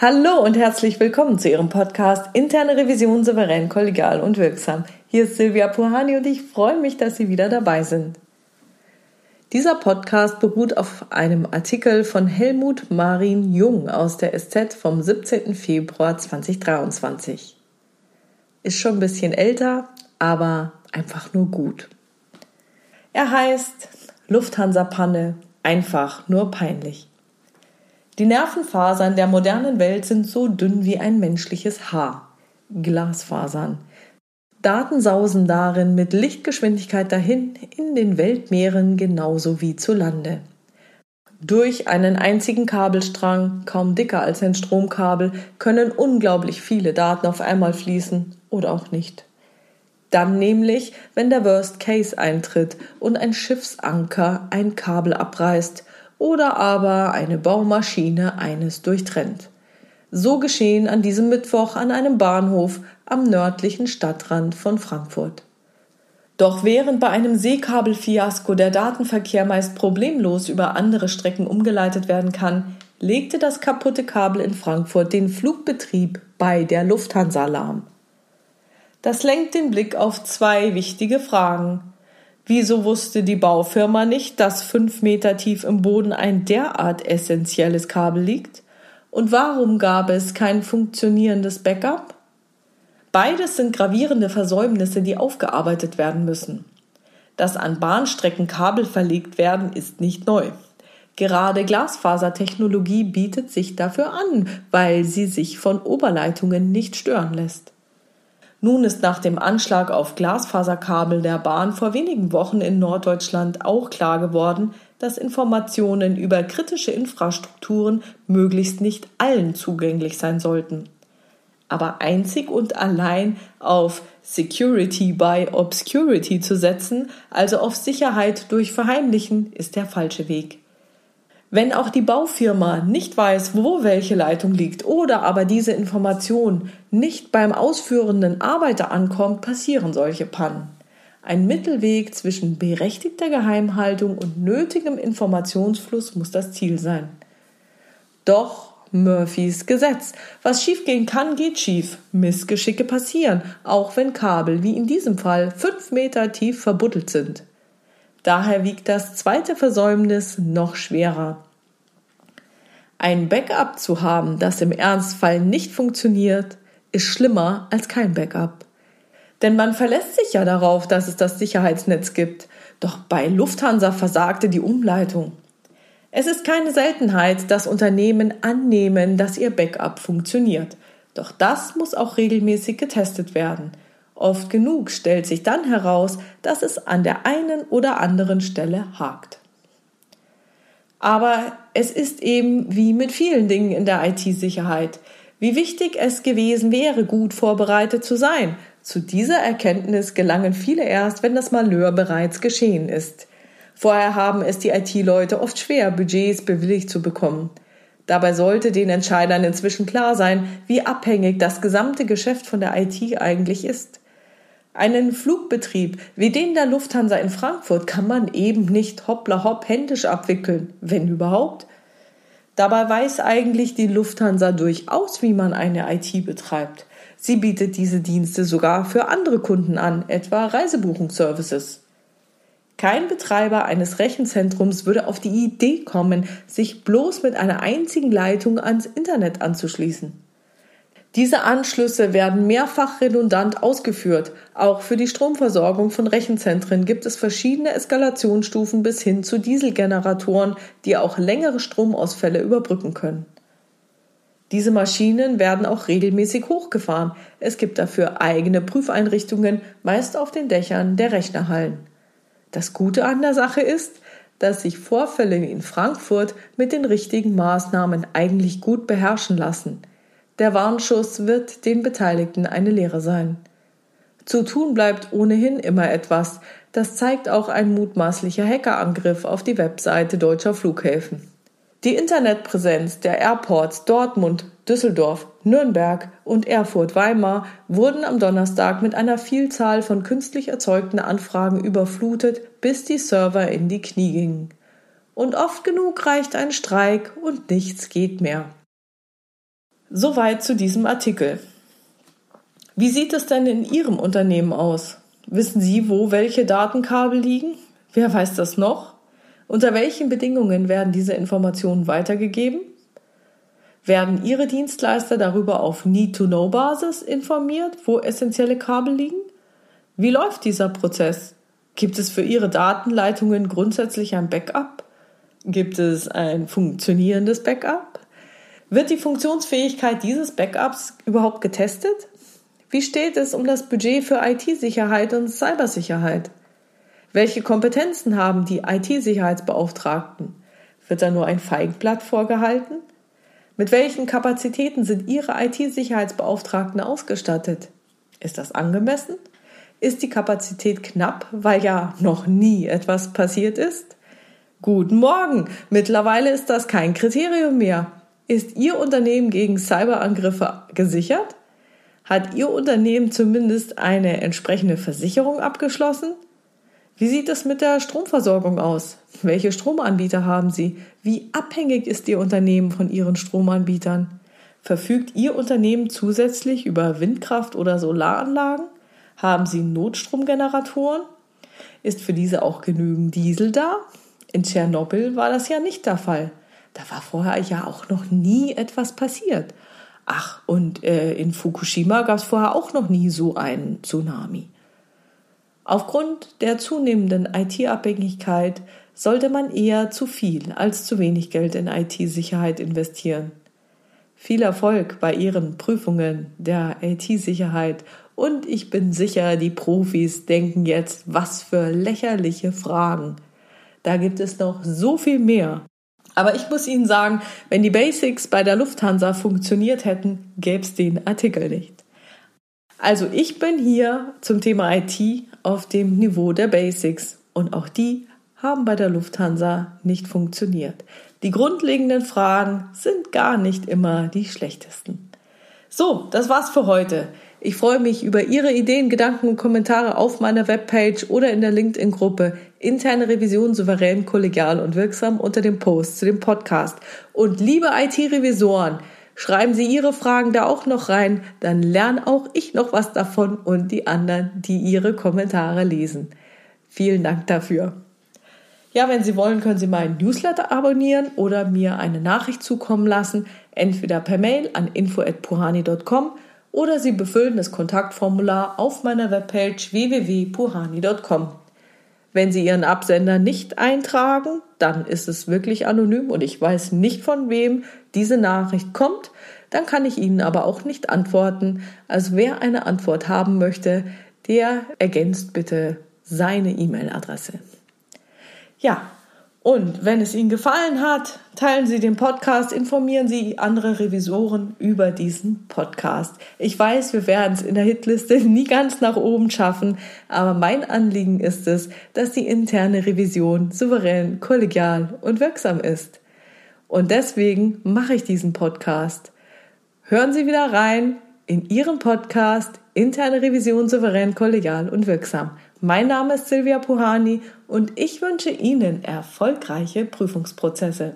Hallo und herzlich willkommen zu Ihrem Podcast Interne Revision souverän, kollegial und wirksam. Hier ist Silvia Puhani und ich freue mich, dass Sie wieder dabei sind. Dieser Podcast beruht auf einem Artikel von Helmut Marin Jung aus der SZ vom 17. Februar 2023. Ist schon ein bisschen älter, aber einfach nur gut. Er heißt Lufthansa-Panne, einfach nur peinlich. Die Nervenfasern der modernen Welt sind so dünn wie ein menschliches Haar. Glasfasern. Daten sausen darin mit Lichtgeschwindigkeit dahin in den Weltmeeren genauso wie zu Lande. Durch einen einzigen Kabelstrang, kaum dicker als ein Stromkabel, können unglaublich viele Daten auf einmal fließen oder auch nicht. Dann nämlich, wenn der Worst Case eintritt und ein Schiffsanker ein Kabel abreißt oder aber eine Baumaschine eines durchtrennt. So geschehen an diesem Mittwoch an einem Bahnhof am nördlichen Stadtrand von Frankfurt. Doch während bei einem Seekabelfiasko der Datenverkehr meist problemlos über andere Strecken umgeleitet werden kann, legte das kaputte Kabel in Frankfurt den Flugbetrieb bei der Lufthansa lahm. Das lenkt den Blick auf zwei wichtige Fragen. Wieso wusste die Baufirma nicht, dass fünf Meter tief im Boden ein derart essentielles Kabel liegt? Und warum gab es kein funktionierendes Backup? Beides sind gravierende Versäumnisse, die aufgearbeitet werden müssen. Dass an Bahnstrecken Kabel verlegt werden, ist nicht neu. Gerade Glasfasertechnologie bietet sich dafür an, weil sie sich von Oberleitungen nicht stören lässt. Nun ist nach dem Anschlag auf Glasfaserkabel der Bahn vor wenigen Wochen in Norddeutschland auch klar geworden, dass Informationen über kritische Infrastrukturen möglichst nicht allen zugänglich sein sollten. Aber einzig und allein auf Security by Obscurity zu setzen, also auf Sicherheit durch Verheimlichen, ist der falsche Weg. Wenn auch die Baufirma nicht weiß, wo welche Leitung liegt oder aber diese Information nicht beim ausführenden Arbeiter ankommt, passieren solche Pannen. Ein Mittelweg zwischen berechtigter Geheimhaltung und nötigem Informationsfluss muss das Ziel sein. Doch Murphys Gesetz. Was schiefgehen kann, geht schief. Missgeschicke passieren, auch wenn Kabel, wie in diesem Fall, fünf Meter tief verbuddelt sind. Daher wiegt das zweite Versäumnis noch schwerer. Ein Backup zu haben, das im Ernstfall nicht funktioniert, ist schlimmer als kein Backup. Denn man verlässt sich ja darauf, dass es das Sicherheitsnetz gibt. Doch bei Lufthansa versagte die Umleitung. Es ist keine Seltenheit, dass Unternehmen annehmen, dass ihr Backup funktioniert. Doch das muss auch regelmäßig getestet werden. Oft genug stellt sich dann heraus, dass es an der einen oder anderen Stelle hakt. Aber es ist eben wie mit vielen Dingen in der IT-Sicherheit. Wie wichtig es gewesen wäre, gut vorbereitet zu sein. Zu dieser Erkenntnis gelangen viele erst, wenn das Malheur bereits geschehen ist. Vorher haben es die IT-Leute oft schwer, Budgets bewilligt zu bekommen. Dabei sollte den Entscheidern inzwischen klar sein, wie abhängig das gesamte Geschäft von der IT eigentlich ist. Einen Flugbetrieb wie den der Lufthansa in Frankfurt kann man eben nicht hoppla hopp händisch abwickeln, wenn überhaupt. Dabei weiß eigentlich die Lufthansa durchaus, wie man eine IT betreibt. Sie bietet diese Dienste sogar für andere Kunden an, etwa Reisebuchungsservices. Kein Betreiber eines Rechenzentrums würde auf die Idee kommen, sich bloß mit einer einzigen Leitung ans Internet anzuschließen. Diese Anschlüsse werden mehrfach redundant ausgeführt. Auch für die Stromversorgung von Rechenzentren gibt es verschiedene Eskalationsstufen bis hin zu Dieselgeneratoren, die auch längere Stromausfälle überbrücken können. Diese Maschinen werden auch regelmäßig hochgefahren. Es gibt dafür eigene Prüfeinrichtungen, meist auf den Dächern der Rechnerhallen. Das Gute an der Sache ist, dass sich Vorfälle in Frankfurt mit den richtigen Maßnahmen eigentlich gut beherrschen lassen. Der Warnschuss wird den Beteiligten eine Lehre sein. Zu tun bleibt ohnehin immer etwas. Das zeigt auch ein mutmaßlicher Hackerangriff auf die Webseite deutscher Flughäfen. Die Internetpräsenz der Airports Dortmund, Düsseldorf, Nürnberg und Erfurt-Weimar wurden am Donnerstag mit einer Vielzahl von künstlich erzeugten Anfragen überflutet, bis die Server in die Knie gingen. Und oft genug reicht ein Streik und nichts geht mehr. Soweit zu diesem Artikel. Wie sieht es denn in Ihrem Unternehmen aus? Wissen Sie, wo welche Datenkabel liegen? Wer weiß das noch? Unter welchen Bedingungen werden diese Informationen weitergegeben? Werden Ihre Dienstleister darüber auf Need-to-Know-Basis informiert, wo essentielle Kabel liegen? Wie läuft dieser Prozess? Gibt es für Ihre Datenleitungen grundsätzlich ein Backup? Gibt es ein funktionierendes Backup? Wird die Funktionsfähigkeit dieses Backups überhaupt getestet? Wie steht es um das Budget für IT-Sicherheit und Cybersicherheit? Welche Kompetenzen haben die IT-Sicherheitsbeauftragten? Wird da nur ein Feigenblatt vorgehalten? Mit welchen Kapazitäten sind Ihre IT-Sicherheitsbeauftragten ausgestattet? Ist das angemessen? Ist die Kapazität knapp, weil ja noch nie etwas passiert ist? Guten Morgen! Mittlerweile ist das kein Kriterium mehr. Ist Ihr Unternehmen gegen Cyberangriffe gesichert? Hat Ihr Unternehmen zumindest eine entsprechende Versicherung abgeschlossen? Wie sieht es mit der Stromversorgung aus? Welche Stromanbieter haben Sie? Wie abhängig ist Ihr Unternehmen von Ihren Stromanbietern? Verfügt Ihr Unternehmen zusätzlich über Windkraft- oder Solaranlagen? Haben Sie Notstromgeneratoren? Ist für diese auch genügend Diesel da? In Tschernobyl war das ja nicht der Fall. Da war vorher ja auch noch nie etwas passiert. Ach, und äh, in Fukushima gab es vorher auch noch nie so einen Tsunami. Aufgrund der zunehmenden IT-Abhängigkeit sollte man eher zu viel als zu wenig Geld in IT-Sicherheit investieren. Viel Erfolg bei Ihren Prüfungen der IT-Sicherheit und ich bin sicher, die Profis denken jetzt, was für lächerliche Fragen. Da gibt es noch so viel mehr. Aber ich muss Ihnen sagen, wenn die Basics bei der Lufthansa funktioniert hätten, gäbe es den Artikel nicht. Also ich bin hier zum Thema IT auf dem Niveau der Basics und auch die haben bei der Lufthansa nicht funktioniert. Die grundlegenden Fragen sind gar nicht immer die schlechtesten. So, das war's für heute. Ich freue mich über Ihre Ideen, Gedanken und Kommentare auf meiner Webpage oder in der LinkedIn-Gruppe Interne Revision souverän, kollegial und wirksam unter dem Post zu dem Podcast. Und liebe IT-Revisoren, Schreiben Sie Ihre Fragen da auch noch rein, dann lerne auch ich noch was davon und die anderen, die Ihre Kommentare lesen. Vielen Dank dafür. Ja, wenn Sie wollen, können Sie meinen Newsletter abonnieren oder mir eine Nachricht zukommen lassen, entweder per Mail an info@puhani.com oder Sie befüllen das Kontaktformular auf meiner Webpage www.puhani.com. Wenn Sie Ihren Absender nicht eintragen, dann ist es wirklich anonym und ich weiß nicht von wem diese Nachricht kommt. Dann kann ich Ihnen aber auch nicht antworten. Also wer eine Antwort haben möchte, der ergänzt bitte seine E-Mail-Adresse. Ja, und wenn es Ihnen gefallen hat, teilen Sie den Podcast, informieren Sie andere Revisoren über diesen Podcast. Ich weiß, wir werden es in der Hitliste nie ganz nach oben schaffen, aber mein Anliegen ist es, dass die interne Revision souverän, kollegial und wirksam ist. Und deswegen mache ich diesen Podcast. Hören Sie wieder rein in Ihren Podcast Interne Revision souverän, kollegial und wirksam. Mein Name ist Silvia Puhani und ich wünsche Ihnen erfolgreiche Prüfungsprozesse.